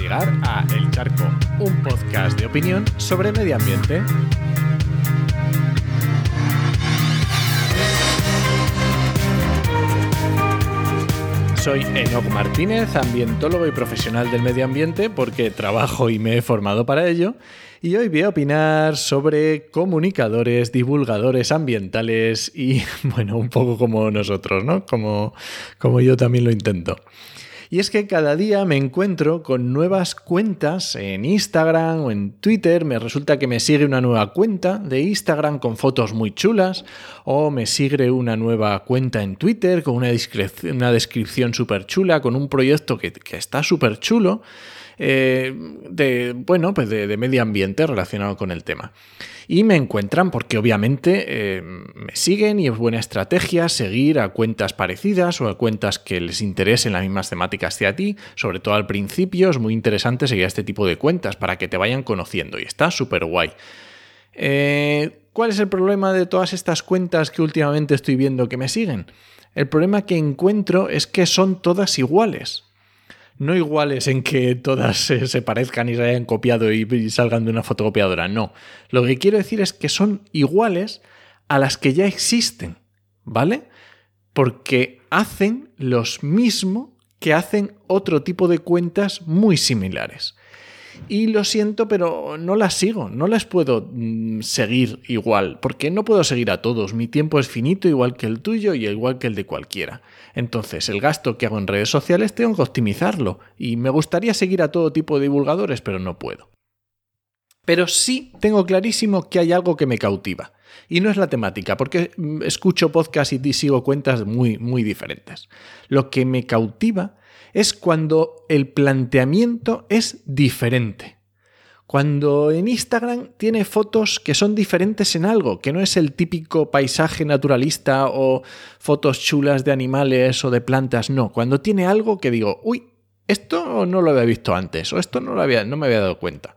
llegar a El Charco, un podcast de opinión sobre medio ambiente. Soy Enoch Martínez, ambientólogo y profesional del medio ambiente porque trabajo y me he formado para ello. Y hoy voy a opinar sobre comunicadores, divulgadores ambientales y, bueno, un poco como nosotros, ¿no? Como, como yo también lo intento. Y es que cada día me encuentro con nuevas cuentas en Instagram o en Twitter. Me resulta que me sigue una nueva cuenta de Instagram con fotos muy chulas. O me sigue una nueva cuenta en Twitter con una, descripción súper chula, con un proyecto que, que está súper chulo. Eh, de, bueno, pues de, medio ambiente relacionado con el tema. Y me encuentran porque obviamente eh, me siguen y es buena estrategia seguir a cuentas parecidas o a cuentas que les interesen las mismas temáticas que a ti. Sobre todo al principio es muy interesante seguir a este tipo de cuentas para que te vayan conociendo y está súper guay. Eh, ¿Cuál es el problema de todas estas cuentas que últimamente estoy viendo que me siguen? El problema que encuentro es que son todas iguales no iguales en que todas se, parezcan y se hayan copiado y, salgan de una fotocopiadora, no. Lo que quiero decir es que son iguales a las que ya existen, ¿vale? Porque hacen los mismo que hacen otro tipo de cuentas muy similares. Y lo siento, pero no las sigo, no las puedo mm, seguir igual, porque no puedo seguir a todos. Mi tiempo es finito, igual que el tuyo y igual que el de cualquiera. Entonces, el gasto que hago en redes sociales tengo que optimizarlo, y me gustaría seguir a todo tipo de divulgadores, pero no puedo. Pero sí tengo clarísimo que hay algo que me cautiva. Y no es la temática, porque mm, escucho podcasts y sigo cuentas muy, muy diferentes. Lo que me cautiva es cuando el planteamiento es diferente. Cuando en Instagram tiene fotos que son diferentes en algo, que no es el típico paisaje naturalista o fotos chulas de animales o de plantas, no. Cuando tiene algo que digo, uy, esto no lo había visto antes, o esto no, lo me había dado cuenta.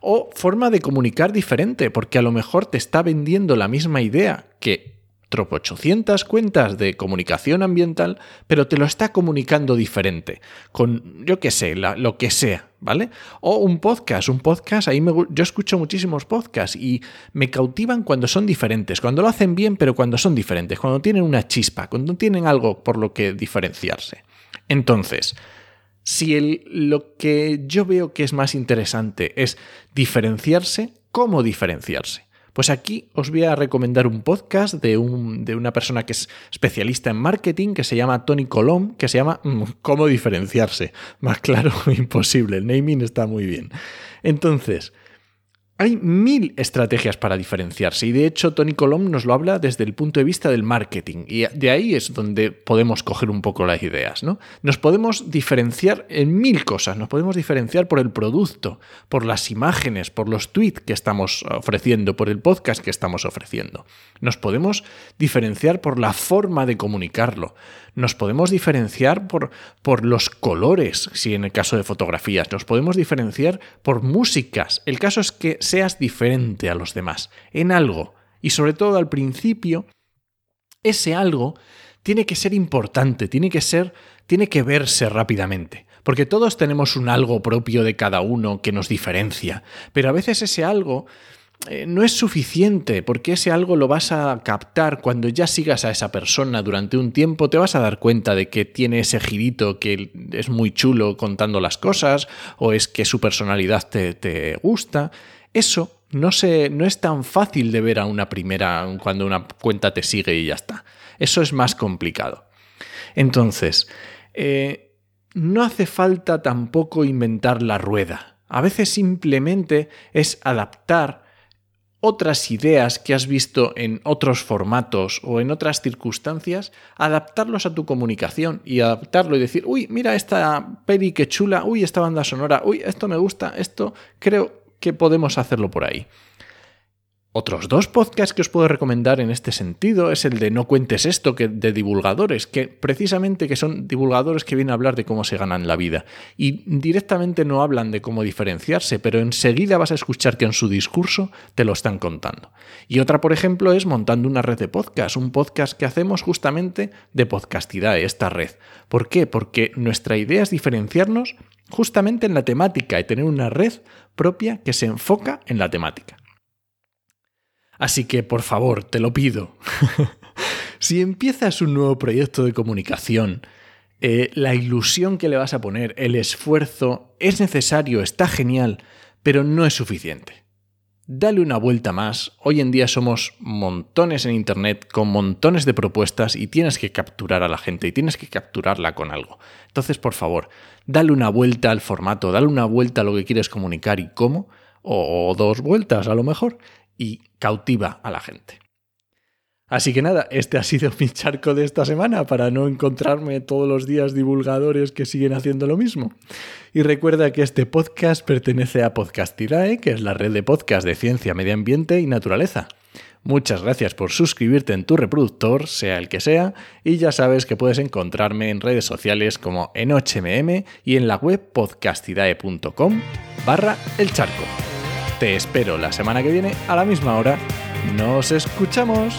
O forma de comunicar diferente, porque a lo mejor te está vendiendo la misma idea que tropo 800 cuentas de comunicación ambiental, pero te lo está comunicando diferente, con, yo qué sé, lo que sea, ¿vale? O un podcast, un podcast, ahí me, yo escucho muchísimos podcasts y me cautivan cuando son diferentes, cuando lo hacen bien, pero cuando son diferentes, cuando tienen una chispa, cuando tienen algo por lo que diferenciarse. Entonces, si el, lo que yo veo que es más interesante es diferenciarse, ¿cómo diferenciarse? Pues aquí os voy a recomendar un podcast de, una persona que es especialista en marketing, que se llama Tony Colom, que se llama mm, ¿Cómo diferenciarse? Más claro, imposible. El naming está muy bien. Entonces, hay mil estrategias para diferenciarse y de hecho Tony Colom nos lo habla desde el punto de vista del marketing y de ahí es donde podemos coger un poco las ideas. ¿no? Nos podemos diferenciar en mil cosas, nos podemos diferenciar por el producto, por las imágenes, por los tweets que estamos ofreciendo, por el podcast que estamos ofreciendo. Nos podemos diferenciar por la forma de comunicarlo, nos podemos diferenciar por, por los colores, si en el caso de fotografías, nos podemos diferenciar por músicas. El caso es que seas diferente a los demás en algo. Y sobre todo al principio, ese algo tiene que ser importante, tiene que ser, tiene que verse rápidamente. Porque todos tenemos un algo propio de cada uno que nos diferencia, pero a veces ese algo eh, no es suficiente, porque ese algo lo vas a captar cuando ya sigas a esa persona durante un tiempo, te vas a dar cuenta de que tiene ese girito que es muy chulo contando las cosas, o es que su personalidad te, te gusta. Eso no, se, no es tan fácil de ver a una primera cuando una cuenta te sigue y ya está. Eso es más complicado. Entonces, eh, no hace falta tampoco inventar la rueda. A veces simplemente es adaptar otras ideas que has visto en otros formatos o en otras circunstancias, adaptarlos a tu comunicación y adaptarlo y decir, uy, mira esta peli que chula, uy, esta banda sonora, uy, esto me gusta, esto creo que podemos hacerlo por ahí. Otros dos podcasts que os puedo recomendar en este sentido es el de No cuentes esto, que de divulgadores, que precisamente que son divulgadores que vienen a hablar de cómo se ganan la vida. Y directamente no hablan de cómo diferenciarse, pero enseguida vas a escuchar que en su discurso te lo están contando. Y otra, por ejemplo, es Montando una red de podcast, un podcast que hacemos justamente de podcastidad, esta red. ¿Por qué? Porque nuestra idea es diferenciarnos justamente en la temática y tener una red propia que se enfoca en la temática. Así que, por favor, te lo pido. si empiezas un nuevo proyecto de comunicación, eh, la ilusión que le vas a poner, el esfuerzo, es necesario, está genial, pero no es suficiente. Dale una vuelta más. Hoy en día somos montones en Internet con montones de propuestas y tienes que capturar a la gente y tienes que capturarla con algo. Entonces, por favor, dale una vuelta al formato, dale una vuelta a lo que quieres comunicar y cómo, o dos vueltas a lo mejor, y cautiva a la gente. Así que nada, este ha sido mi charco de esta semana para no encontrarme todos los días divulgadores que siguen haciendo lo mismo. Y recuerda que este podcast pertenece a Podcastidae, que es la red de podcast de ciencia, medio ambiente y naturaleza. Muchas gracias por suscribirte en tu reproductor, sea el que sea, y ya sabes que puedes encontrarme en redes sociales como en HMM y en la web podcastidae.com barra el charco. Te espero la semana que viene a la misma hora. Nos escuchamos.